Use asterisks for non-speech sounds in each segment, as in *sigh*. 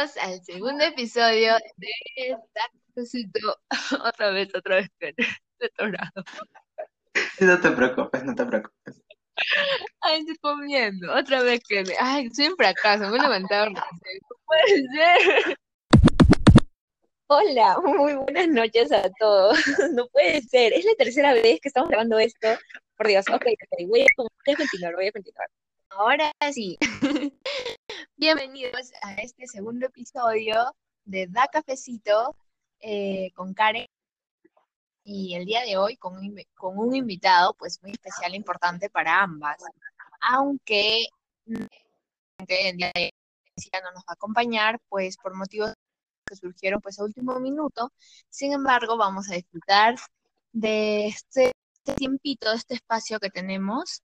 bienvenidos al segundo episodio de Dacosito. *laughs* Otra vez, otra vez. Sí, no te preocupes, no te preocupes. Ay, estoy comiendo. Otra vez que me... Ay, soy un fracaso. Me he levantado No puede ser. Hola, muy buenas noches a todos. *laughs* No puede ser. Es la tercera vez que estamos grabando esto. Por Dios, ok, ok, voy a, voy a continuar, voy a continuar. Ahora sí. *laughs* Bienvenidos a este segundo episodio de Da Cafecito eh, con Karen. Y el día de hoy con un, invitado pues muy especial e importante para ambas. Aunque el día de hoy no nos va a acompañar, pues por motivos que surgieron pues a último minuto. Sin embargo, vamos a disfrutar de este, este tiempito, este espacio que tenemos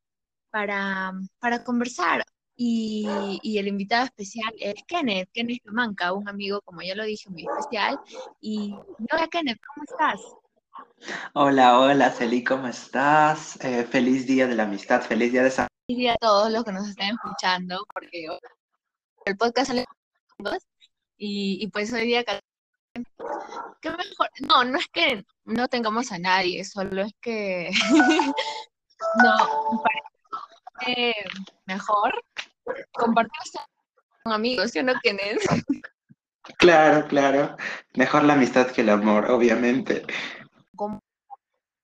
para, para conversar. Y, y, el invitado especial es Kenneth, Kenneth Manca, un amigo, como ya lo dije, muy especial. Y hola Kenneth, ¿cómo estás? Hola, hola Celi, ¿cómo estás? Eh, feliz día de la amistad, feliz día de San Feliz día a todos los que nos están escuchando, porque el podcast sale y, y pues hoy día ¿Qué mejor? No, no es que no tengamos a nadie, solo es que *laughs* no, mejor compartir con amigos, que no tienen. Claro, claro. Mejor la amistad que el amor, obviamente.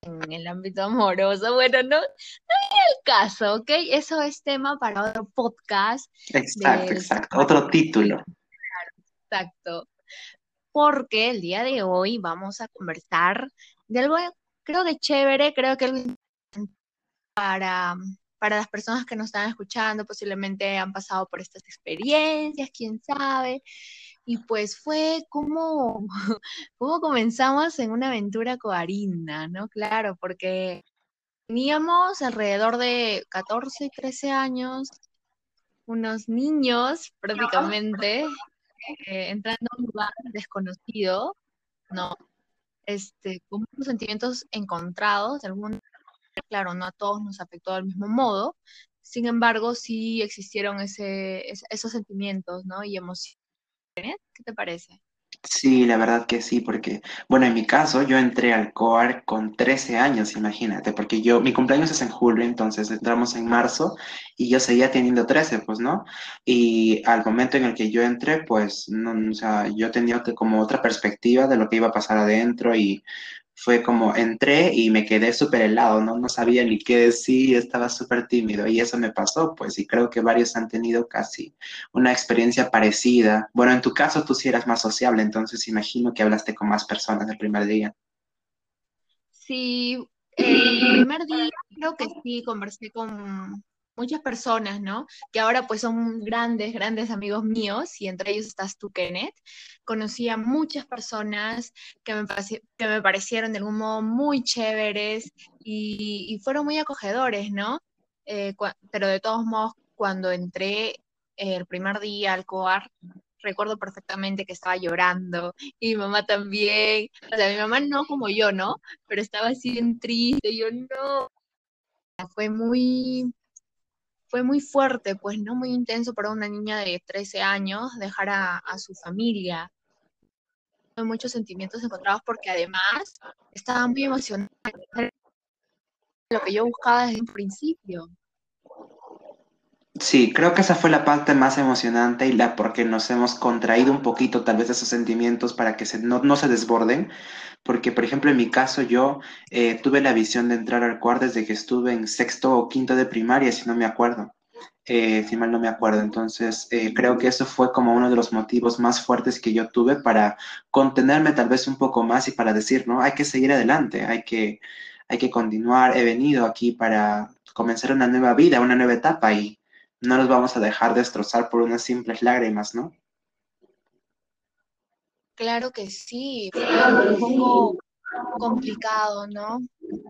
En el ámbito amoroso, bueno, no, no es el caso, ¿ok? Eso es tema para otro podcast. Exacto, exacto. Otro título. exacto. Porque el día de hoy vamos a conversar de algo, creo que chévere, creo que para para las personas que nos están escuchando, posiblemente han pasado por estas experiencias, quién sabe. Y pues fue como, *laughs* como comenzamos en una aventura coarinda, ¿no? Claro, porque teníamos alrededor de 14, 13 años, unos niños prácticamente, eh, entrando a un lugar desconocido, ¿no? Este, con sentimientos encontrados, algún claro, no a todos nos afectó del mismo modo, sin embargo, sí existieron ese, esos sentimientos, ¿no? Y emociones. ¿Qué te parece? Sí, la verdad que sí, porque, bueno, en mi caso, yo entré al COAR con 13 años, imagínate, porque yo, mi cumpleaños es en julio, entonces entramos en marzo y yo seguía teniendo 13, pues, ¿no? Y al momento en el que yo entré, pues, no, o sea, yo tenía como otra perspectiva de lo que iba a pasar adentro y fue como entré y me quedé súper helado, ¿no? No sabía ni qué decir, estaba súper tímido y eso me pasó, pues, y creo que varios han tenido casi una experiencia parecida. Bueno, en tu caso tú sí eras más sociable, entonces imagino que hablaste con más personas el primer día. Sí, el primer día creo que sí, conversé con muchas personas, ¿no? Que ahora pues son grandes, grandes amigos míos y entre ellos estás tú, Kenneth. Conocí a muchas personas que me, parecieron de algún modo muy chéveres y, fueron muy acogedores, ¿no? Eh, pero de todos modos, cuando entré el primer día al COAR, recuerdo perfectamente que estaba llorando y mi mamá también. O sea, mi mamá no como yo, ¿no? Pero estaba así bien triste, yo no. Fue muy, fue muy fuerte, pues no muy intenso para una niña de 13 años dejar a, su familia. Muchos sentimientos encontrados porque además estaba muy emocionada lo que yo buscaba desde un principio. Sí, creo que esa fue la parte más emocionante y la porque nos hemos contraído un poquito tal vez esos sentimientos para que no, se desborden. Porque, por ejemplo, en mi caso yo eh, tuve la visión de entrar al cuarto desde que estuve en sexto o quinto de primaria, si no me acuerdo. Eh, si mal no me acuerdo. Entonces, eh, creo que eso fue como uno de los motivos más fuertes que yo tuve para contenerme tal vez un poco más y para decir, no, hay que seguir adelante, hay que, hay que continuar. He venido aquí para comenzar una nueva vida, una nueva etapa y no nos vamos a dejar destrozar por unas simples lágrimas, ¿no? Claro que sí, un poco complicado, ¿no?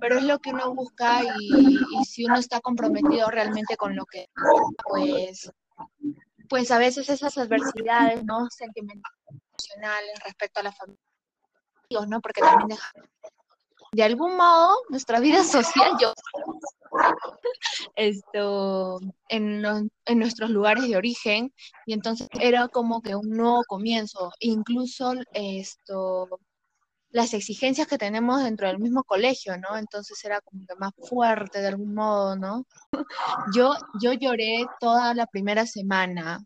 Pero es lo que uno busca y, si uno está comprometido realmente con lo que, pues, pues a veces esas adversidades, ¿no? Sentimentales, emocionales respecto a la familia, ¿no? Porque también de algún modo nuestra vida *laughs* social, yo esto, en, en nuestros lugares de origen, y entonces era como que un nuevo comienzo, incluso esto, las exigencias que tenemos dentro del mismo colegio, ¿no? Entonces era como que más fuerte de algún modo, ¿no? Yo, yo lloré toda la primera semana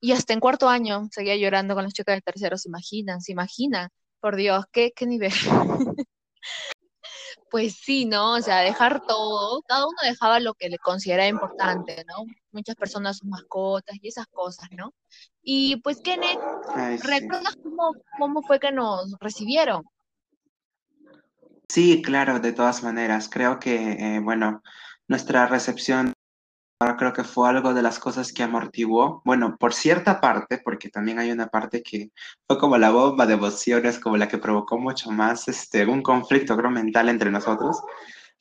y hasta en cuarto año seguía llorando con las chicas del tercero, ¿se imaginan? ¿Se imaginan? Por Dios, ¿qué, qué nivel? *laughs* pues sí, ¿no? O sea, dejar todo, cada uno dejaba lo que le consideraba importante, ¿no? Muchas personas sus mascotas y esas cosas, ¿no? Y pues, Kenneth, ¿recuerdas cómo, cómo fue que nos recibieron? Sí, claro, de todas maneras. Creo que, eh, bueno, nuestra recepción creo que fue algo de las cosas que amortiguó, bueno, por cierta parte, porque también hay una parte que fue como la bomba de emociones, como la que provocó mucho más este, un conflicto creo mental entre nosotros,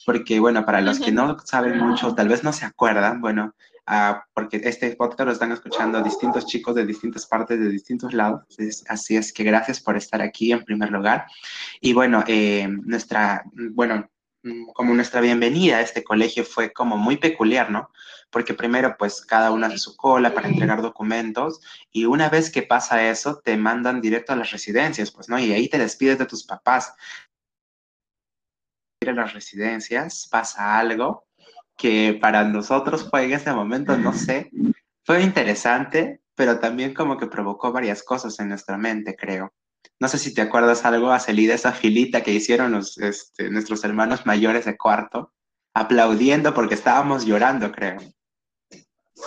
porque bueno, para los que no saben mucho, tal vez no se acuerdan, bueno, Ah, porque este podcast lo están escuchando distintos chicos de distintas partes, de distintos lados. así es que gracias por estar aquí en primer lugar. Y bueno, eh, nuestra, bueno, como nuestra bienvenida a este colegio fue como muy peculiar, ¿no? Porque primero, pues cada uno hace su cola para entregar documentos y una vez que pasa eso, te mandan directo a las residencias, pues, ¿no? Y ahí te despides de tus papás. Ir a las residencias, pasa algo que para nosotros fue en ese momento, no sé, fue interesante, pero también como que provocó varias cosas en nuestra mente, creo. No sé si te acuerdas algo, de esa filita que hicieron los, este, nuestros hermanos mayores de cuarto, aplaudiendo porque estábamos llorando, creo.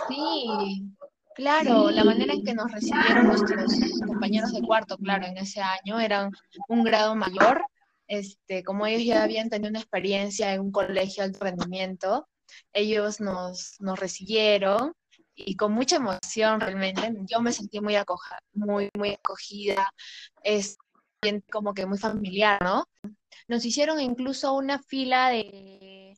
Sí, claro, la manera en que nos recibieron nuestros compañeros de cuarto, claro, en ese año eran un grado mayor, este, como ellos ya habían tenido una experiencia en un colegio de alto rendimiento, ellos nos, nos recibieron y con mucha emoción realmente. Yo me sentí muy, acoja, muy, muy acogida, es como que muy familiar, ¿no? Nos hicieron incluso una fila de,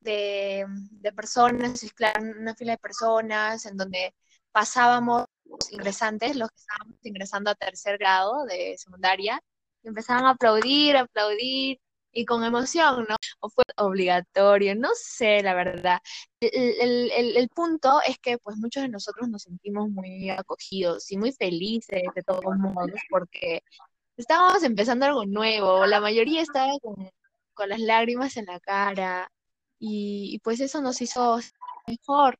de, de personas, una fila de personas en donde pasábamos ingresantes, los que estábamos ingresando a tercer grado de secundaria, empezaban a aplaudir, aplaudir, y con emoción, ¿no? O fue obligatorio, no sé, la verdad. El, el, el, punto es que pues muchos de nosotros nos sentimos muy acogidos y muy felices de todos modos porque estábamos empezando algo nuevo, la mayoría estaba con, con las lágrimas en la cara y, y pues eso nos hizo mejor.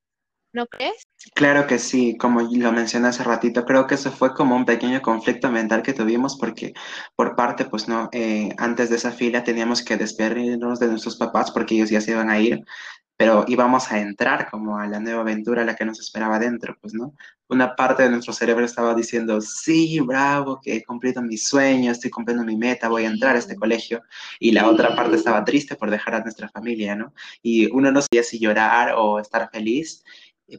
¿no crees? Claro que sí, como lo mencioné hace ratito, creo que eso fue como un pequeño conflicto mental que tuvimos porque por parte, pues no, eh, antes de esa fila teníamos que despedirnos de nuestros papás porque ellos ya se iban a ir, pero íbamos a entrar como a la nueva aventura, a la que nos esperaba dentro, pues no. Una parte de nuestro cerebro estaba diciendo, sí, bravo, que he cumplido mi sueño, estoy cumpliendo mi meta, voy a entrar a este colegio, y la otra parte estaba triste por dejar a nuestra familia, ¿no? Y uno no sabía si llorar o estar feliz,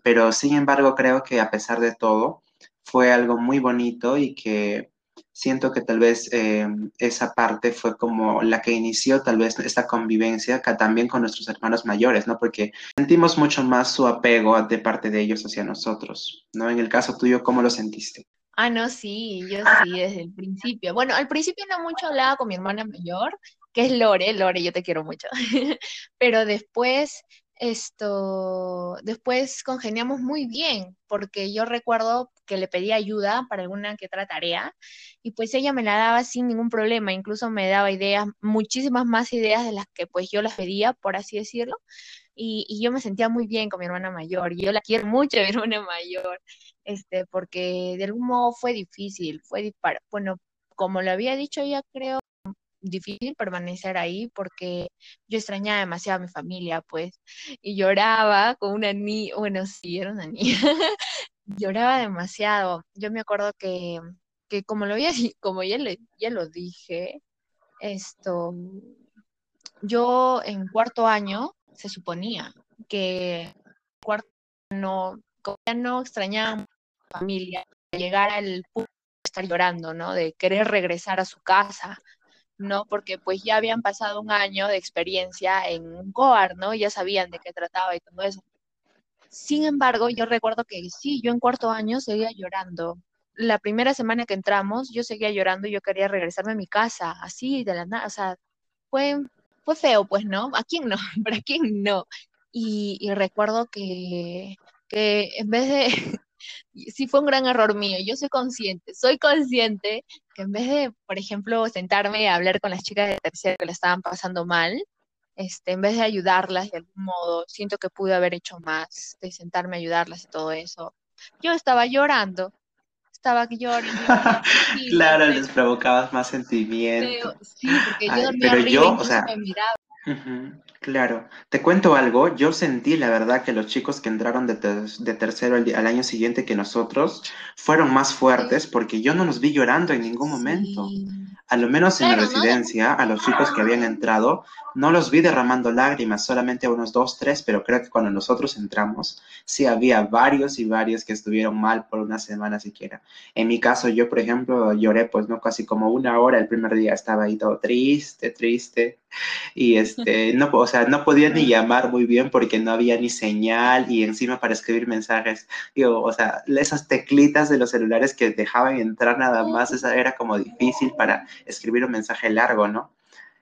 pero sin embargo creo que a pesar de todo fue algo muy bonito y que siento que tal vez eh, esa parte fue como la que inició tal vez esta convivencia acá también con nuestros hermanos mayores, ¿no? Porque sentimos mucho más su apego de parte de ellos hacia nosotros, ¿no? En el caso tuyo, ¿cómo lo sentiste? Ah, no, sí, yo sí, desde el principio. Bueno, al principio no mucho hablaba con mi hermana mayor, que es Lore, Lore, yo te quiero mucho, *laughs* pero después esto, después congeniamos muy bien, porque yo recuerdo que le pedía ayuda para alguna que otra tarea y pues ella me la daba sin ningún problema, incluso me daba ideas, muchísimas más ideas de las que pues yo las pedía, por así decirlo, y, y yo me sentía muy bien con mi hermana mayor, y yo la quiero mucho, *laughs* mi hermana mayor, este, porque de algún modo fue difícil, fue, bueno, como lo había dicho ella, creo, difícil permanecer ahí porque yo extrañaba demasiado a mi familia, pues, y lloraba con una niña, bueno, sí, era una niña, *laughs* lloraba demasiado. Yo me acuerdo que, que como lo había, como ya, le, ya lo dije, esto, yo en cuarto año se suponía que cuarto no, no extrañaba a mi familia, llegar al punto de estar llorando, ¿no? De querer regresar a su casa, ¿no? Porque pues ya habían pasado un año de experiencia en un COAR, ¿no? Ya sabían de qué trataba y todo eso. Sin embargo, yo recuerdo que sí, yo en cuarto año seguía llorando. La primera semana que entramos, yo seguía llorando y yo quería regresarme a mi casa, así de la nada, o sea, fue, fue feo, pues, ¿no? ¿A quién no? *laughs* ¿Para quién no? y, y recuerdo que, que en vez de, sí fue un gran error mío, yo soy consciente, soy consciente que en vez de, por ejemplo, sentarme a hablar con las chicas de tercero que le estaban pasando mal, este, en vez de ayudarlas de algún modo, siento que pude haber hecho más, de sentarme a ayudarlas y todo eso. Yo estaba llorando, estaba llorando. *laughs* claro, les provocabas más sentimiento. sí, porque yo dormía pero yo, o sea, me miraba. Claro, te cuento algo, yo sentí la verdad que los chicos que entraron de, de tercero al, al, año siguiente que nosotros fueron más fuertes porque yo no los vi llorando en ningún momento. A lo menos en la residencia, a los chicos que habían entrado, no los vi derramando lágrimas, solamente unos dos, tres, pero creo que cuando nosotros entramos, sí había varios y varios que estuvieron mal por una semana siquiera. En mi caso, yo, por ejemplo, lloré pues no casi como una hora el primer día, estaba ahí todo triste, triste, y este, no, o sea, no podía ni llamar muy bien porque no había ni señal y encima para escribir mensajes, digo, o sea, esas teclitas de los celulares que dejaban entrar nada más, esa era como difícil para escribir un mensaje largo, ¿no?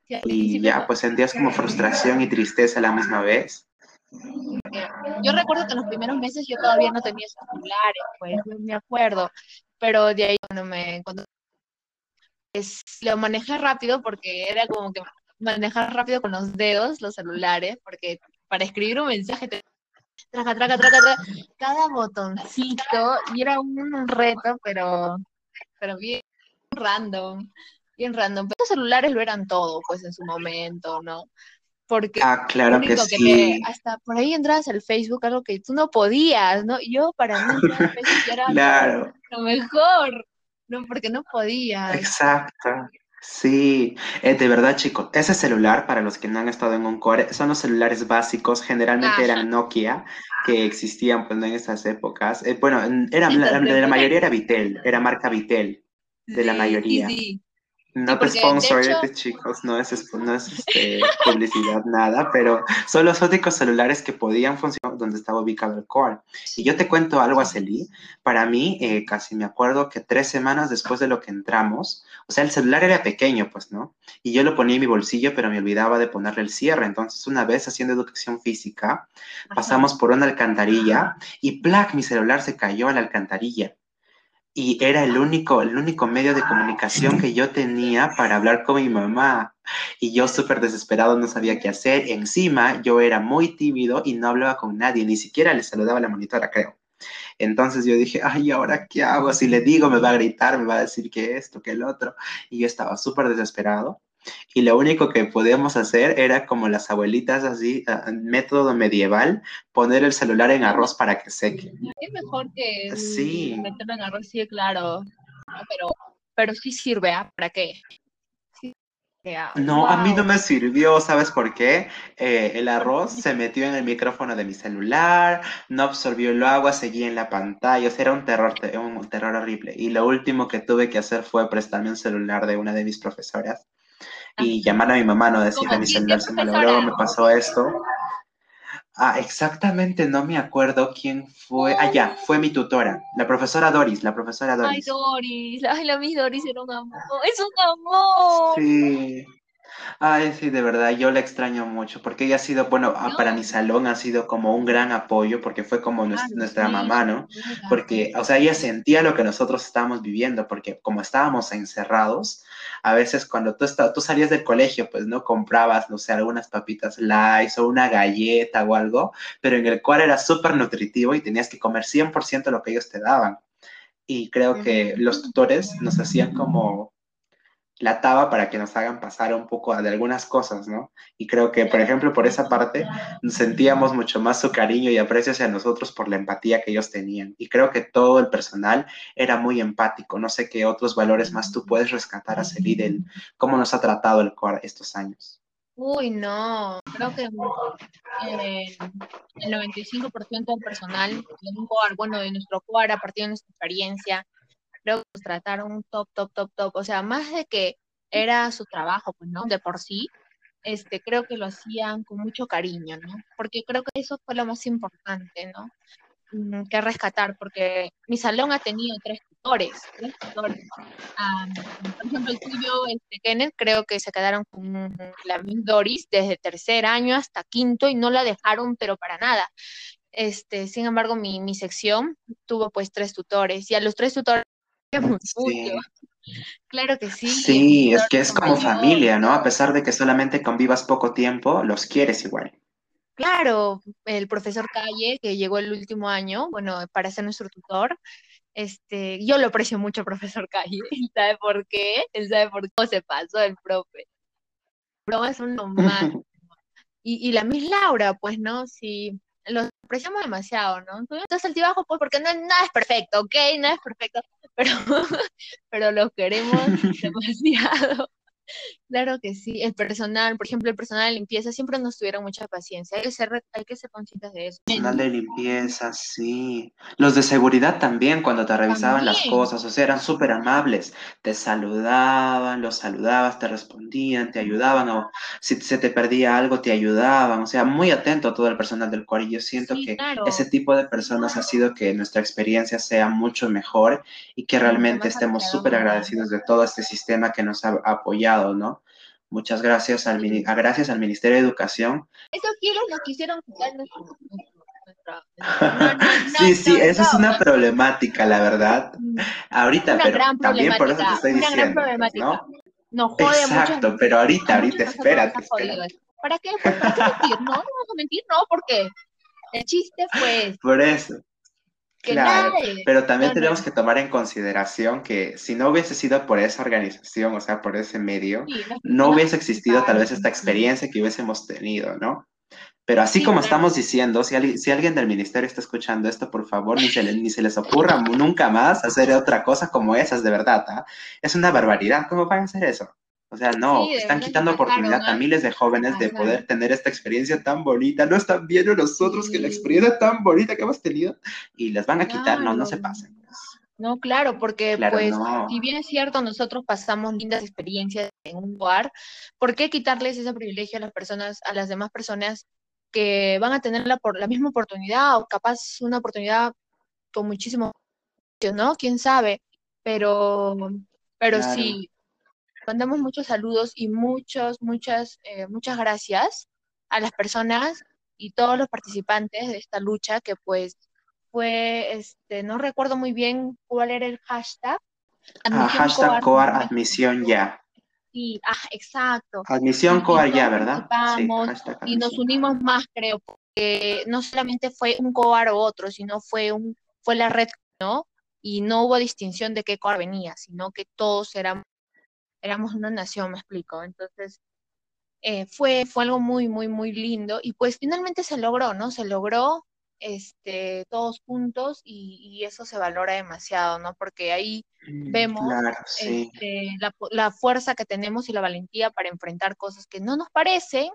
Y ya, pues sentías como frustración y tristeza a la misma vez. Yo recuerdo que en los primeros meses yo todavía no tenía celulares, pues me acuerdo, pero de ahí cuando me cuando es, lo manejé rápido porque era como que manejar rápido con los dedos los celulares, porque para escribir un mensaje te traca, traca, traca, traca, cada botoncito y era un reto, pero, pero bien random bien random. Pero los celulares lo eran todo, pues, en su momento, ¿no? Porque ah, claro que, sí. hasta por ahí entrabas al Facebook, algo que tú no podías, ¿no? Yo para mí era claro. lo mejor, ¿no? Porque no podías. Exacto. Sí, eh, de verdad, chicos, ese celular, para los que no han estado en un core, son los celulares básicos, generalmente eran Nokia, que existían pues, en esas épocas. Eh, bueno, era, la, la, mayoría era Vitel, era marca Vitel, de la mayoría. Sí, no te sponsor, chicos, no es, no es este, publicidad, nada, pero son los únicos celulares que podían funcionar donde estaba ubicado el core. Y yo te cuento algo, Aceli, para mí, eh, casi me acuerdo que tres semanas después de lo que entramos, o sea, el celular era pequeño, pues, ¿no? Y yo lo ponía en mi bolsillo, pero me olvidaba de ponerle el cierre. Entonces, una vez haciendo educación física, pasamos por una alcantarilla y ¡plac! Mi celular se cayó a la alcantarilla y era el único, el único medio de comunicación que yo tenía para hablar con mi mamá. Y yo súper desesperado no sabía qué hacer. Encima yo era muy tímido y no hablaba con nadie, ni siquiera le saludaba a la monitora, creo. Entonces yo dije, ay, ¿ahora qué hago? Si le digo, me va a gritar, me va a decir que esto, que el otro. Y yo estaba súper desesperado. Y lo único que podíamos hacer era como las abuelitas así, ah, método medieval, poner el celular en arroz para que seque. Es mejor que sí. meterlo en arroz, sí, claro. Pero, pero sí sirve, ¿ah? ¿Para qué? No, a mí no me sirvió, ¿sabes por qué? Eh, el arroz se metió en el micrófono de mi celular, no absorbió el agua, seguía en la pantalla, o sea, era un terror, un terror horrible. Y lo último que tuve que hacer fue prestarme un celular de una de mis profesoras y llamar a mi mamá, no decirle mi celular se me logró, me pasó esto. Ah, exactamente, no me acuerdo quién fue. Ah, ya, fue mi tutora, la profesora Doris, la profesora Doris. Ay, Doris, ay, la mi Doris era un amor, es un amor. Sí. Ay, sí, de verdad, yo la extraño mucho, porque ella ha sido, bueno, ah, para mi salón ha sido como un gran apoyo, porque fue como nuestra, mamá, ¿no? Porque, o sea, ella sentía lo que nosotros estábamos viviendo, porque como estábamos encerrados, a veces cuando tú, tú salías del colegio, pues, ¿no? Comprabas, no sé, algunas papitas light o una galleta o algo, pero en el cual era súper nutritivo y tenías que comer 100% lo que ellos te daban. Y creo que los tutores nos hacían como la taba para que nos hagan pasar un poco de algunas cosas, ¿no? Y creo que, por ejemplo, por esa parte, sentíamos mucho más su cariño y aprecio hacia nosotros por la empatía que ellos tenían. Y creo que todo el personal era muy empático. No sé qué otros valores más tú puedes rescatar a Celí del cómo nos ha tratado el COR estos años. Uy, no, creo que eh, el 95% del personal de bueno, de nuestro COAR, a partir de nuestra experiencia, creo que nos trataron top, top, top, top. O sea, más de que era su trabajo, pues, ¿no? De por sí, este, creo que lo hacían con mucho cariño, ¿no? Porque creo que eso fue lo más importante, ¿no? Mm, que rescatar, porque mi salón ha tenido tres tutores, tres tutores. por ejemplo, el tuyo, este, Kenneth, creo que se quedaron con la Miss Doris desde tercer año hasta quinto y no la dejaron, pero para nada. Este, sin embargo, mi, mi sección tuvo pues tres tutores y a los tres tutores *laughs* sí. Claro que sí. Sí, es que es como familia, ¿no? A pesar de que solamente convivas poco tiempo, los quieres igual. Claro, el profesor Calle, que llegó el último año, bueno, para ser nuestro tutor, este, yo lo aprecio mucho, *laughs* profesor Calle. ¿Sabe por qué? Él sabe por qué se pasó el profe. Pero es un *laughs* más. Y, y la Miss Laura, pues, ¿no? Sí, los apreciamos demasiado, ¿no? Entonces altibajo, pues, porque no, nada es perfecto, ¿ok? Nada es perfecto, pero, *laughs* pero los queremos *laughs* demasiado. Claro que sí, el personal, por ejemplo, el personal de limpieza siempre nos tuvieron mucha paciencia, hay que ser, hay que ser conscientes de eso. Personal de limpieza, sí. Los de seguridad también, cuando te revisaban las cosas, o sea, eran súper amables, te saludaban, los saludabas, te respondían, te ayudaban, o si se te perdía algo, te ayudaban, o sea, muy atento a todo el personal del cual y yo siento que ese tipo de personas ha sido que nuestra experiencia sea mucho mejor y que realmente estemos súper agradecidos de todo este sistema que nos ha apoyado ¿no? Muchas gracias al, gracias al Ministerio de Educación. Eso quieren, *laughs* no quisieron sí, sí, esa es una problemática, la verdad. Mm. Ahorita, pero también por eso te estoy diciendo, ¿no? No jode Exacto, pero ahorita, ahorita, espérate, espérate. ¿Para qué? ¿Para qué mentir? No, no vamos a mentir, no, porque el chiste fue... Por eso. Claro, pero también tenemos que tomar en consideración que si no hubiese sido por esa organización, o sea, por ese medio, no hubiese existido tal vez esta experiencia que hubiésemos tenido, ¿no? Pero así como estamos diciendo, si, si, alguien del ministerio está escuchando esto, por favor, ni se, ni se les ocurra nunca más hacer otra cosa como esas, de verdad. ¿ah? Es una barbaridad. ¿Cómo van a hacer eso? O sea, no, están quitando oportunidad a miles de jóvenes de poder tener esta experiencia tan bonita. No están viendo nosotros que la experiencia tan bonita que hemos tenido y las van a quitar, no, no se pasen. Pues. No, claro, porque pues si bien es cierto, nosotros pasamos lindas experiencias en un lugar, ¿por qué quitarles ese privilegio a las personas, a las demás personas que van a tener la, por, la misma oportunidad o capaz una oportunidad con muchísimo, ¿no? ¿Quién sabe? Pero, pero sí, mandamos muchos saludos y muchos, muchas, eh, muchas gracias a las personas y todos los participantes de esta lucha que pues fue, este, no recuerdo muy bien cuál era el hashtag. Ah, hashtag COAR, admisión ya. Sí, ah, exacto. Admisión COAR ya, ¿verdad? Sí, y nos unimos más, creo, porque no solamente fue un COAR o otro, sino fue, un, fue la red, ¿no? Y no hubo distinción de qué COAR venía, sino que todos éramos éramos una nación, me explico. Entonces, eh, fue, fue algo muy, muy, muy lindo y pues finalmente se logró, ¿no? Se logró este, todos juntos y, eso se valora demasiado, ¿no? Porque ahí mm, vemos este, la, fuerza que tenemos y la valentía para enfrentar cosas que no nos parecen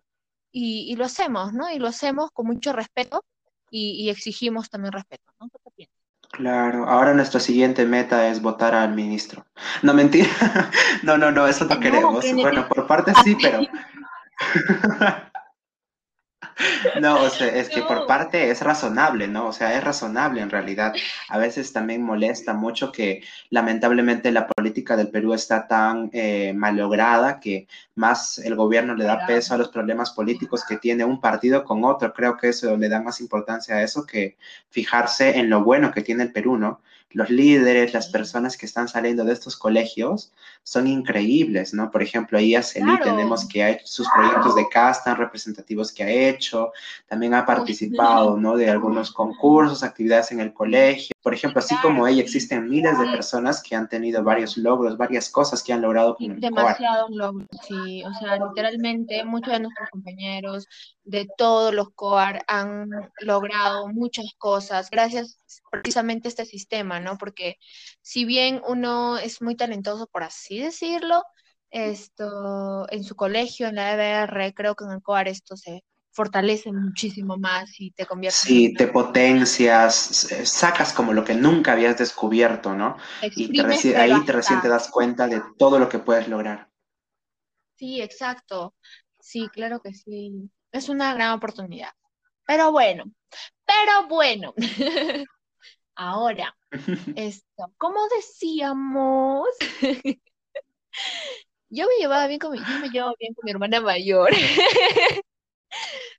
y, lo hacemos, ¿no? Y lo hacemos con mucho respeto y, exigimos también respeto, ¿no? Claro, ahora nuestra siguiente meta es votar al ministro. No, mentira. *laughs* No, no, no, eso no, queremos. Bueno, por parte sí, pero... *laughs* No, o sea, es que por parte es razonable, ¿no? O sea, es razonable en realidad. A veces también molesta mucho que lamentablemente la política del Perú está tan eh, malograda que más el gobierno le da peso a los problemas políticos que tiene un partido con otro. Creo que eso le da más importancia a eso que fijarse en lo bueno que tiene el Perú, ¿no? Los líderes, las personas que están saliendo de estos colegios son increíbles, ¿no? Por ejemplo, ahí a Celi tenemos que ha hecho sus proyectos de casta representativos que ha hecho, también ha participado, ¿no? De algunos concursos, actividades en el colegio. Por ejemplo, así como ella, existen miles de personas que han tenido varios logros, varias cosas que han logrado con el Demasiados logros, sí. O sea, literalmente muchos de nuestros compañeros de todos los COAR han logrado muchas cosas gracias precisamente este sistema, ¿no? Porque si bien uno es muy talentoso, por así decirlo, esto en su colegio, en la EBR, creo que en el COAR esto se fortalece muchísimo más y te convierte sí, te potencias, sacas como lo que nunca habías descubierto, ¿no? y ahí te recién te das cuenta de todo lo que puedes lograr. Sí, exacto. Sí, claro que sí es una gran oportunidad. Pero bueno, pero bueno. *laughs* Ahora, *laughs* esto, como decíamos, *laughs* yo me llevaba bien con mi, yo me llevaba bien con mi hermana mayor. *laughs*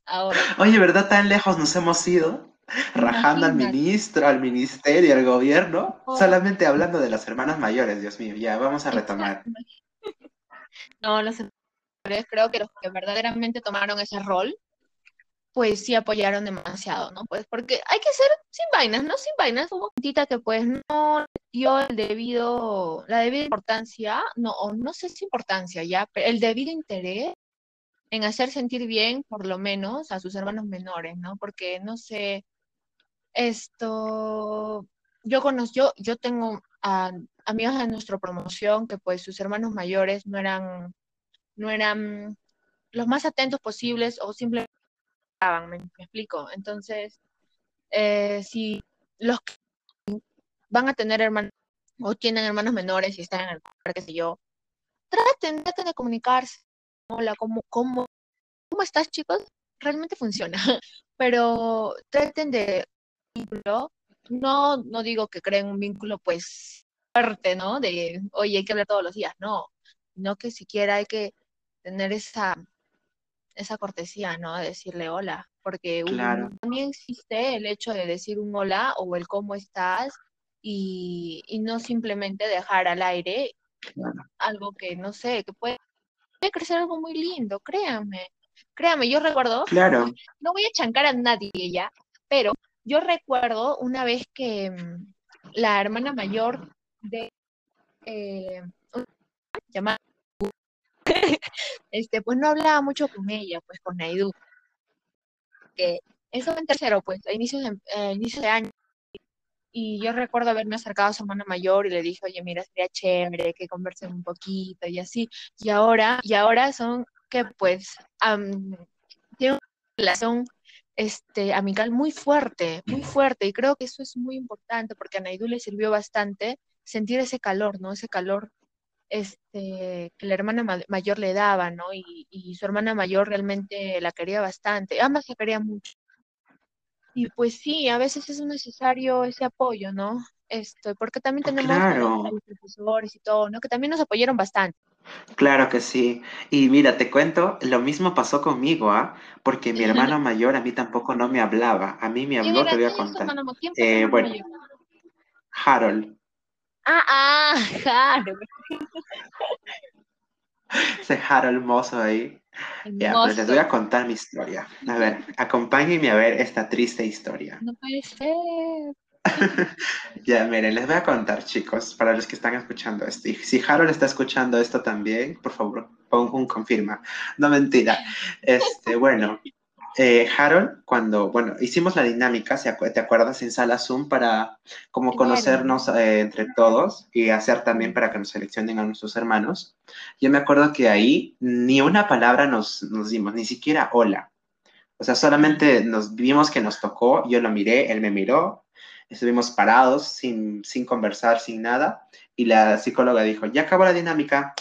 Ahora, Oye, ¿verdad? Tan lejos nos hemos ido, rajando al ministro, al ministerio, al gobierno, Oh. solamente hablando de las hermanas mayores, Dios mío, ya vamos a retomar. no, los emprendedores, creo que los que verdaderamente tomaron ese rol, pues sí apoyaron demasiado, ¿no? Pues porque hay que ser sin vainas, ¿no? Sin vainas, hubo gente que pues no dio el debido, la debida importancia, no, o no sé si importancia ya, pero el debido interés en hacer sentir bien, por lo menos, a sus hermanos menores, ¿no? Porque, no sé, esto, yo conozco, yo, tengo amigos de nuestra promoción que pues sus hermanos mayores no eran, no eran los más atentos posibles o simplemente me, explico. Entonces, eh, si los que van a tener hermanos o tienen hermanos menores y están en el par, qué sé yo, traten, traten de comunicarse. Hola, ¿cómo, cómo, cómo estás, chicos? Realmente funciona, *laughs* pero traten de vínculo. No, no digo que creen un vínculo pues fuerte, ¿no? De, oye, hay que hablar todos los días, no, no que siquiera hay que tener esa, esa cortesía, ¿no? De decirle hola, porque un- también existe el hecho de decir un hola o el cómo estás y, y no simplemente dejar al aire Claro. algo que no sé, que puede, puede crecer algo muy lindo, créanme. Créanme, yo recuerdo, Claro. no voy a chancar a nadie ya, pero yo recuerdo una vez que mm, la hermana mayor de eh, llamada, este, pues no hablaba mucho con ella, pues con Naidu, que eso en tercero, pues a inicios de, eh, de año. Y yo recuerdo haberme acercado a su hermana mayor y le dije, oye, mira, sería chévere que conversen un poquito y así. Y ahora, y ahora son que pues am, tienen una relación este, amical muy fuerte, muy fuerte. Y creo que eso es muy importante porque a Naidu le sirvió bastante sentir ese calor, ¿no? Ese calor este, que la hermana ma- mayor le daba, ¿no? Y, y su hermana mayor realmente la quería bastante, ambas la querían mucho. Y pues sí, a veces es necesario ese apoyo, ¿no? Esto, porque también tenemos a los, Claro. a los profesores y todo, ¿no? Que también nos apoyaron bastante. Claro que sí. Y mira, te cuento, lo mismo pasó conmigo, ¿ah? Porque mi hermano mayor a mí tampoco no me hablaba. A mí me ¿Quién habló, te voy a contar. hermano ma- ¿Quién fue tu Eh, bueno? Harold. Ah, ah, *laughs* claro, Ese Harold mozo ahí. Ya, pues les voy a contar mi historia. A ver, acompáñenme a ver esta triste historia. No puede ser. *laughs* Ya, miren, les voy a contar, chicos, para los que están escuchando esto. Y si Harold está escuchando esto también, por favor, pon un confirma. No, mentira. Este, bueno, eh, Harold, cuando, bueno, hicimos la dinámica, ¿se acu- ¿te acuerdas? En sala Zoom para como conocernos eh, entre todos y hacer también para que nos seleccionen a nuestros hermanos. Yo me acuerdo que ahí ni una palabra nos, nos dimos, ni siquiera hola. O sea, solamente nos vimos que nos tocó, yo lo miré, él me miró, estuvimos parados sin, sin conversar, sin nada, y la psicóloga dijo, ya acabó la dinámica,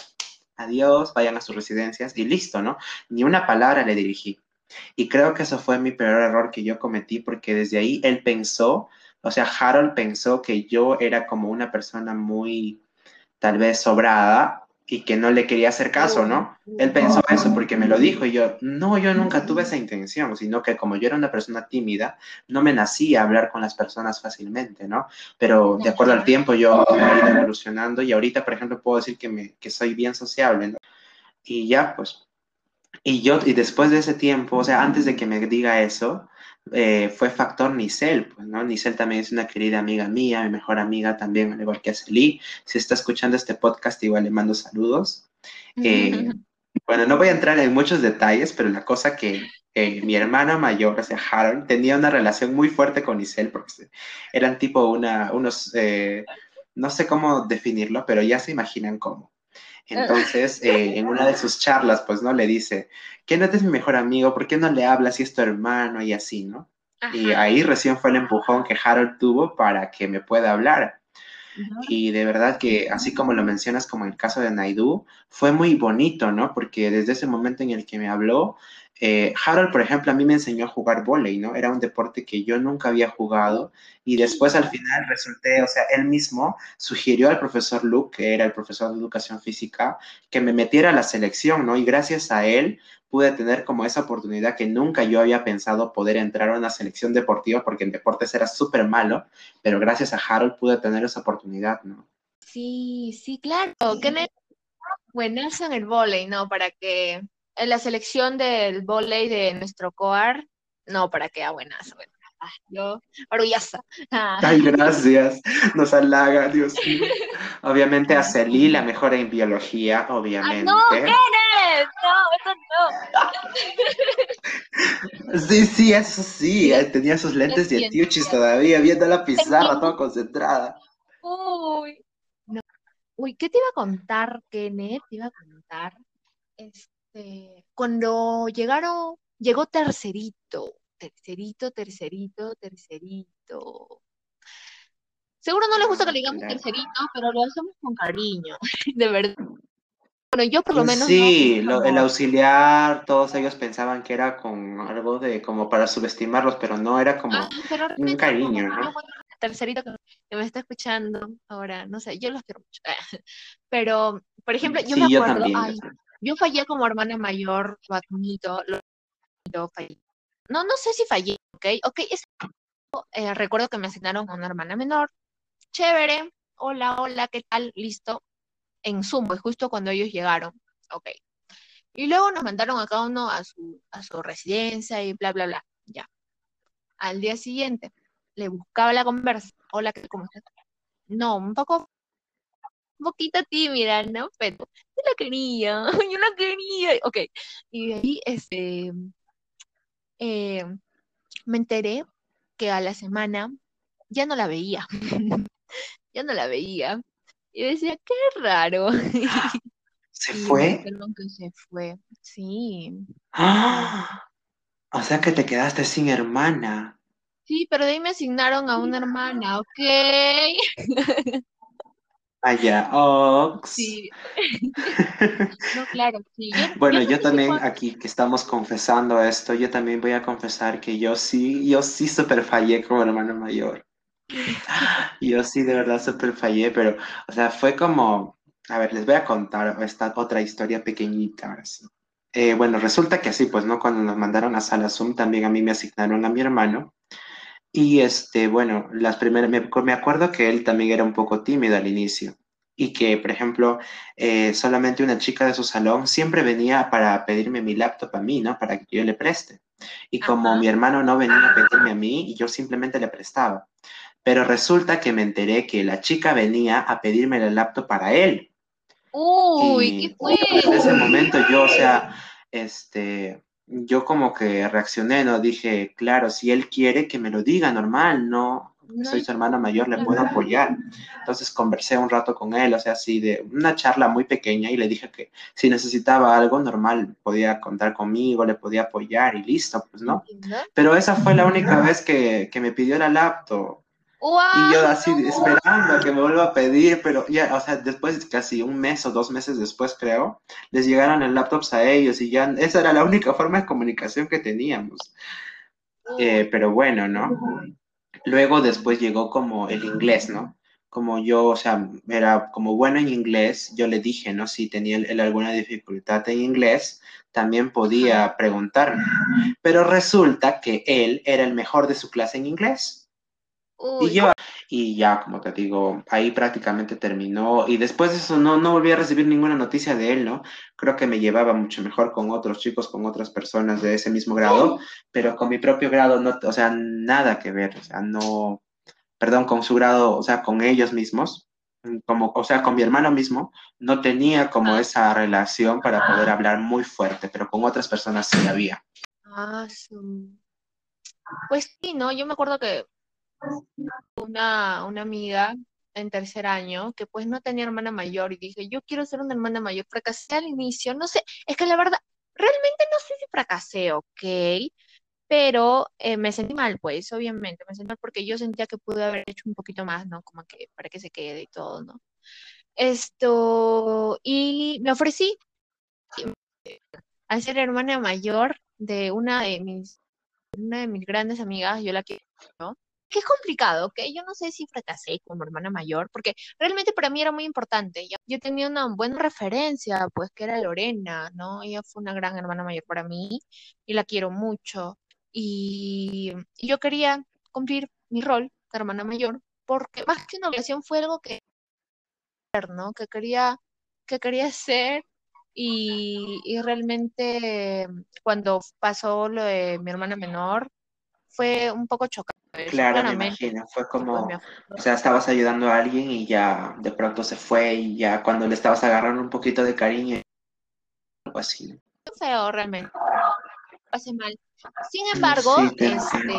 adiós, vayan a sus residencias, y listo, ¿no? Ni una palabra le dirigí. Y creo que eso fue mi peor error que yo cometí, porque desde ahí él pensó, o sea, Harold pensó que yo era como una persona muy, tal vez, sobrada y que no le quería hacer caso, ¿no? Él pensó eso porque me lo dijo y yo, no, yo nunca tuve esa intención, sino que como yo era una persona tímida, no me nacía hablar con las personas fácilmente, ¿no? Pero de acuerdo al tiempo yo he ido evolucionando y ahorita, por ejemplo, puedo decir que, me, que soy bien sociable, ¿no? Y ya, pues, y yo, y después de ese tiempo, o sea, antes de que me diga eso, eh, fue factor Nicel, pues, ¿no? Nicel también es una querida amiga mía, mi mejor amiga también, al igual que Celí. Si está escuchando este podcast, igual le mando saludos. Eh, bueno, no voy a entrar en muchos detalles, pero la cosa que eh, mi hermano mayor, o sea, Harold, tenía una relación muy fuerte con Nicel, porque eran tipo una, unos, eh, no sé cómo definirlo, pero ya se imaginan cómo. Entonces, eh, en una de sus charlas, pues, ¿no? Le dice, no es mi mejor amigo, ¿por qué no le hablas si es tu hermano? Y así, ¿no? Y ahí recién fue el empujón que Harold tuvo para que me pueda hablar. Ajá. Y de verdad que, así como lo mencionas, como el caso de Naidu, fue muy bonito, ¿no? Porque desde ese momento en el que me habló, eh, Harold, por ejemplo, a mí me enseñó a jugar volei, ¿no? Era un deporte que yo nunca había jugado y después al final resulté, o sea, él mismo sugirió al profesor Luke, que era el profesor de educación física, que me metiera a la selección, ¿no? Y gracias a él pude tener como esa oportunidad que nunca yo había pensado poder entrar a una selección deportiva porque en deportes era súper malo, pero gracias a Harold pude tener esa oportunidad, ¿no? Sí, sí, claro. Kenneth, buenazo en el volei, ¿no? Para que en la selección del volei de nuestro coar, no, para que a buenas, yo, orgullosa. Ah. Ay, gracias. Nos halaga, Dios mío. *laughs* Obviamente a Celí, la mejor en biología, obviamente. no, Kenneth! No, eso no. *laughs* Sí, sí, eso sí. Tenía sus lentes de atiuchis todavía, viendo la pizarra, toda concentrada. Uy. No. Uy, ¿qué te iba a contar, Kenneth? Te iba a contar. Este este, cuando llegaron, llegó tercerito, tercerito, tercerito, tercerito. Seguro no les gusta que le digamos tercerito, pero lo hacemos con cariño, *laughs* de verdad. Bueno, yo por lo menos. Sí, el auxiliar, todos ellos pensaban que era con algo de como para subestimarlos, pero no era como ah, un cariño, ¿no? Tercerito que, me está escuchando ahora, no sé, yo los quiero mucho. *laughs* Pero, por ejemplo, yo me acuerdo, yo fallé como hermana mayor, lo admito, lo, fallé. No, no sé si fallé, ¿ok? Ok, es, eh, recuerdo que me asignaron a una hermana menor. Chévere, hola, hola, ¿qué tal? Listo. En Zoom, pues justo cuando ellos llegaron. Ok. Y luego nos mandaron a cada uno a su, a su residencia y bla, bla, bla. Ya. Al día siguiente, le buscaba la conversa. Hola, ¿cómo estás? No, un poco un poquito tímida, ¿no? Pero la quería, *laughs* yo la quería. Ok, y de ahí este, eh, me enteré que a la semana ya no la veía, *laughs* ya no la veía. Y decía, qué raro. *gasps* ¿Se *laughs* fue? que se fue, sí. ¡Ah! *gasps* O sea que te quedaste sin hermana. Sí, pero de ahí me asignaron a una hermana, ¿ok? Allá, Ox. Sí. *laughs* no, claro, sí. bueno, yo, también aquí que estamos confesando esto, yo también voy a confesar que yo sí, yo sí super fallé como hermano mayor. *laughs* Yo sí, de verdad super fallé, pero, o sea, fue como, a ver, les voy a contar esta otra historia pequeñita. Eh, bueno, resulta que así, pues, ¿no? Cuando nos mandaron a sala Zoom, también a mí me asignaron a mi hermano. Y este, bueno, las primeras, me, me, acuerdo que él también era un poco tímido al inicio y que, por ejemplo, eh, solamente una chica de su salón siempre venía para pedirme mi laptop a mí, ¿no? Para que yo le preste. Y como mi hermano no venía a pedirme a mí, yo simplemente le prestaba. Pero resulta que me enteré que la chica venía a pedirme el laptop para él. Uy, ¿qué fue? En ese momento yo, o sea, este, yo como que reaccioné, ¿no? Dije, claro, si él quiere que me lo diga, normal, ¿no? Soy su hermana mayor, le puedo apoyar. Entonces conversé un rato con él, o sea, así de una charla muy pequeña y le dije que si necesitaba algo normal, podía contar conmigo, le podía apoyar y listo, pues, ¿no? Pero esa fue la única vez que, que me pidió la laptop y yo así esperando a que me vuelva a pedir, pero ya, o sea, después, casi un mes o dos meses después, creo, les llegaron el laptops a ellos y ya, esa era la única forma de comunicación que teníamos. Eh, pero bueno, ¿no? Luego después llegó como el inglés, ¿no? Como yo, o sea, era como bueno en inglés, yo le dije, ¿no? Si tenía él alguna dificultad en inglés, también podía preguntarme. Pero resulta que él era el mejor de su clase en inglés. Y yo, y ya, como te digo, ahí prácticamente terminó. Y después de eso no, no volví a recibir ninguna noticia de él, ¿no? Creo que me llevaba mucho mejor con otros chicos, con otras personas de ese mismo grado, pero con mi propio grado, no, o sea, nada que ver, o sea, no, perdón, con su grado, o sea, con ellos mismos, como, o sea, con mi hermano mismo, no tenía como ah. esa relación para poder hablar muy fuerte, pero con otras personas sí había. Ah, Pues sí, ¿no? Yo me acuerdo que una, una amiga en tercer año que pues no tenía hermana mayor y dije, yo quiero ser una hermana mayor. Fracasé al inicio, no sé, es que la verdad, realmente no sé si fracasé, ok, pero eh, me sentí mal, pues, obviamente, me sentí mal porque yo sentía que pude haber hecho un poquito más, ¿no? Como que para que se quede y todo, ¿no? Esto, y me ofrecí a ser hermana mayor de una de mis, una de mis grandes amigas, yo la quiero, ¿no? Que es complicado, ¿ok? Yo no sé si fracasé como hermana mayor, porque realmente para mí era muy importante. Yo, tenía una buena referencia, pues que era Lorena, ¿no? Ella fue una gran hermana mayor para mí y la quiero mucho. Y, yo quería cumplir mi rol de hermana mayor, porque más que una obligación fue algo que, ¿no? Que quería, que quería hacer y realmente cuando pasó lo de mi hermana menor, fue un poco chocante. Claro, me imagino, fue como, o sea, estabas ayudando a alguien y ya de pronto se fue y ya cuando le estabas agarrando un poquito de cariño, algo así. feo realmente, pasé mal. Sin embargo, Sí, este,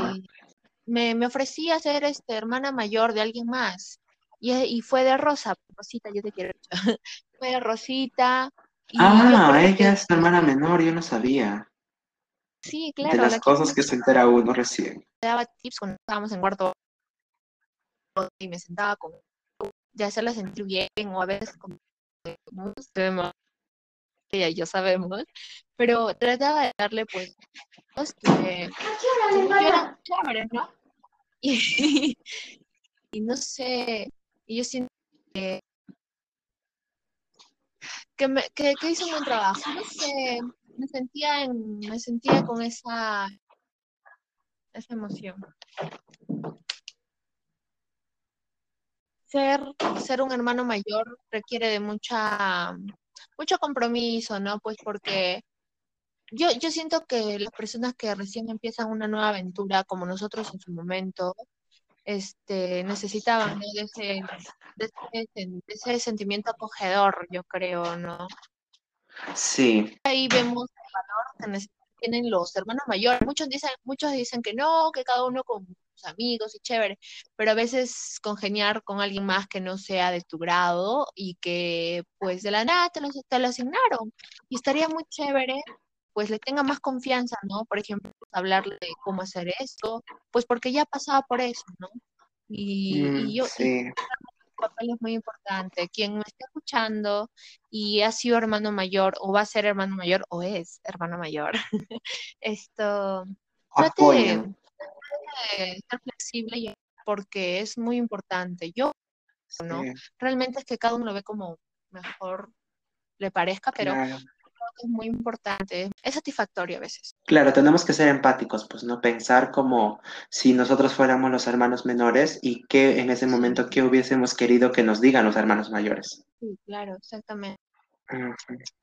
me, me ofrecí a ser este, hermana mayor de alguien más. Y, y fue de Rosa, Rosita, yo te quiero. *laughs* Fue de Rosita, y Ah, ella es hermana menor, yo no sabía. Sí, De claro, las la cosas que se entera uno recién. Me daba tips cuando estábamos en cuarto y me sentaba con de hacerla sentir bien, o a veces como sabemos, ella y yo sabemos, pero trataba de darle pues que eran chéveres, ¿no? *laughs* Y, y no sé, y yo siento que, me, que, que hizo un buen trabajo, no sé, me sentía, en, me sentía con esa, esa emoción. Ser, ser un hermano mayor requiere de mucha, mucho compromiso, ¿no? Pues porque yo, yo siento que las personas que recién empiezan una nueva aventura, como nosotros en su momento, este, necesitaban, ese, de ese sentimiento acogedor, yo creo, ¿no? Sí, Ahí vemos el valor que tienen los hermanos mayores. Muchos dicen, muchos dicen que no, que cada uno con sus amigos y chévere, pero a veces congeniar con alguien más que no sea de tu grado y que pues de la nada te lo, te lo asignaron. Y estaría muy chévere, pues le tenga más confianza, ¿no? Por ejemplo, hablarle de cómo hacer esto, pues porque ya pasaba por eso, ¿no? Y, mm, y yo, y sí, papel es muy importante. Quien me esté escuchando y ha sido hermano mayor o va a ser hermano mayor o es hermano mayor, *laughs* esto trate de, de ser flexible porque es muy importante. Yo, ¿no? Sí, Realmente es que cada uno lo ve como mejor le parezca, pero claro. Que es muy importante. Es satisfactorio a veces. Claro, tenemos que ser empáticos, pues no pensar como si nosotros fuéramos los hermanos menores y que en ese momento qué hubiésemos querido que nos digan los hermanos mayores. sí, claro, exactamente.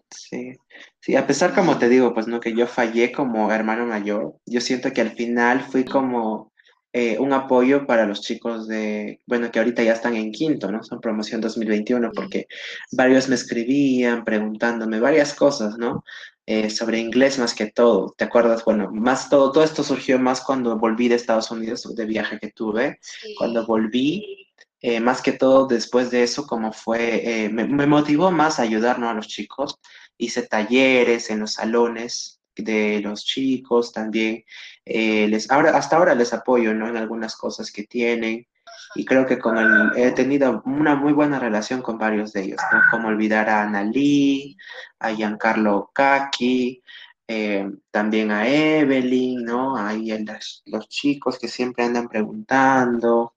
Sí, sí, a pesar como te digo, pues no que yo fallé como hermano mayor, yo siento que al final fui como eh, un apoyo para los chicos de, bueno, que ahorita ya están en quinto, ¿no? Son promoción 2021, Sí, porque varios me escribían preguntándome varias cosas, ¿no? Eh, sobre inglés más que todo, ¿te acuerdas? Bueno, más todo, todo esto surgió más cuando volví de Estados Unidos, de viaje que tuve, cuando sí, volví eh, más que todo después de eso, como fue, eh, me, me motivó más a ayudar, ¿no? a los chicos. Hice talleres en los salones de los chicos también. eh, les, ahora, hasta ahora les apoyo, ¿no? En algunas cosas que tienen. Y creo que con el, he tenido una muy buena relación con varios de ellos, ¿no? Como olvidar a Analí, a Giancarlo Kaki, eh, también a Evelyn, ¿no? Ahí en las- los chicos que siempre andan preguntando.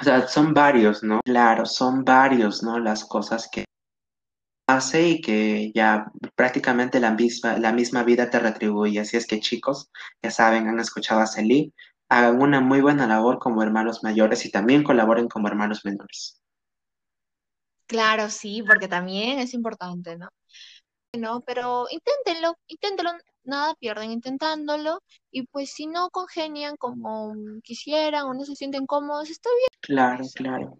O sea, son varios, ¿no? Claro, son varios, ¿no? Las cosas que hace y que ya prácticamente la misma, la misma vida te retribuye. Así es que chicos, ya saben, han escuchado a Celí, hagan una muy buena labor como hermanos mayores y también colaboren como hermanos menores. claro, sí, porque también es importante, ¿no? ¿no? Pero inténtenlo, inténtenlo, nada pierden intentándolo, y pues si no congenian como quisieran o no se sienten cómodos, está bien. Claro, claro.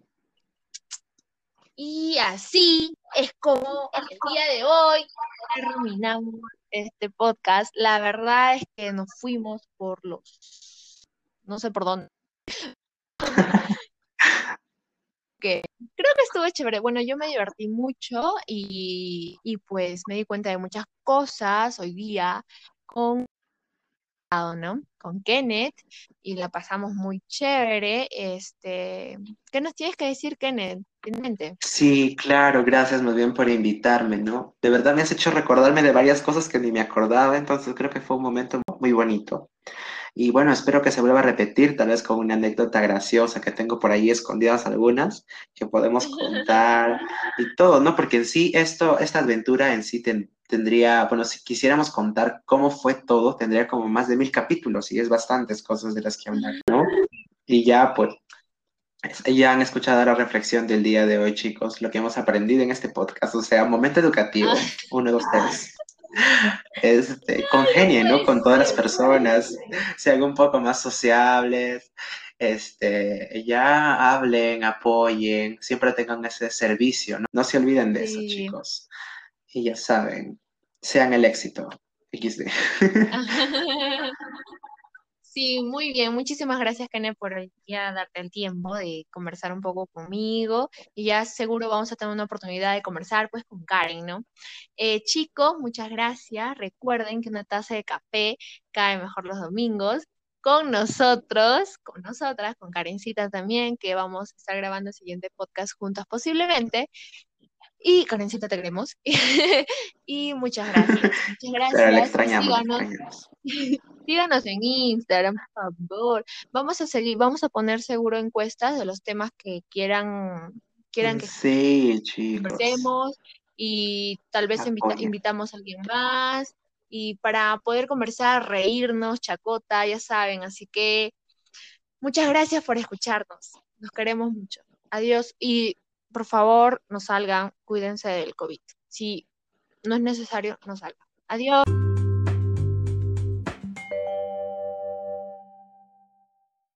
Y así es como el día de hoy terminamos este podcast. La verdad es que nos fuimos por los, no sé por dónde, *laughs* que creo que estuvo chévere. Bueno, yo me divertí mucho y, y pues me di cuenta de muchas cosas hoy día con ¿no? Con Kenneth y la pasamos muy chévere. Este, ¿qué nos tienes que decir, Kenneth? Sí, claro, gracias más bien por invitarme, ¿no? De verdad me has hecho recordarme de varias cosas que ni me acordaba, entonces creo que fue un momento muy bonito. Y bueno, espero que se vuelva a repetir, tal vez con una anécdota graciosa que tengo por ahí escondidas algunas, que podemos contar *laughs* y todo, ¿no? Porque en sí, esto, esta aventura en sí tendría, bueno, si quisiéramos contar cómo fue todo, tendría como más de mil capítulos y es bastantes cosas de las que hablar, ¿no? Y ya, pues, ya han escuchado la reflexión del día de hoy, chicos, lo que hemos aprendido en este podcast, o sea, momento educativo, ah. uno, dos, tres. *laughs* Este, congenien, ¿no? Con todas las personas, sean un poco más sociables, este, ya hablen, apoyen, siempre tengan ese servicio, ¿no? No se olviden de eso, chicos. Y ya saben, sean el éxito. XD. *laughs* *laughs* Sí, muy bien. Muchísimas gracias, Kenneth, por ya darte el tiempo de conversar un poco conmigo. Y ya seguro vamos a tener una oportunidad de conversar pues con Karen, ¿no? Eh, chicos, muchas gracias. Recuerden que una taza de café cae mejor los domingos. Con nosotros, con nosotras, con Karencita también, que vamos a estar grabando el siguiente podcast juntas posiblemente. Y Karencita te queremos. *laughs* y muchas gracias. *laughs* Muchas gracias. Pero extrañamos, *laughs* síganos en Instagram, por favor. Vamos a seguir, vamos a poner seguro encuestas de los temas que quieran, quieran que sí, y tal vez invitamos a alguien más y para poder conversar, reírnos, chacota, ya saben, así que muchas gracias por escucharnos. Nos queremos mucho. Adiós y por favor, no salgan, cuídense del COVID. Si no es necesario, no salgan. Adiós.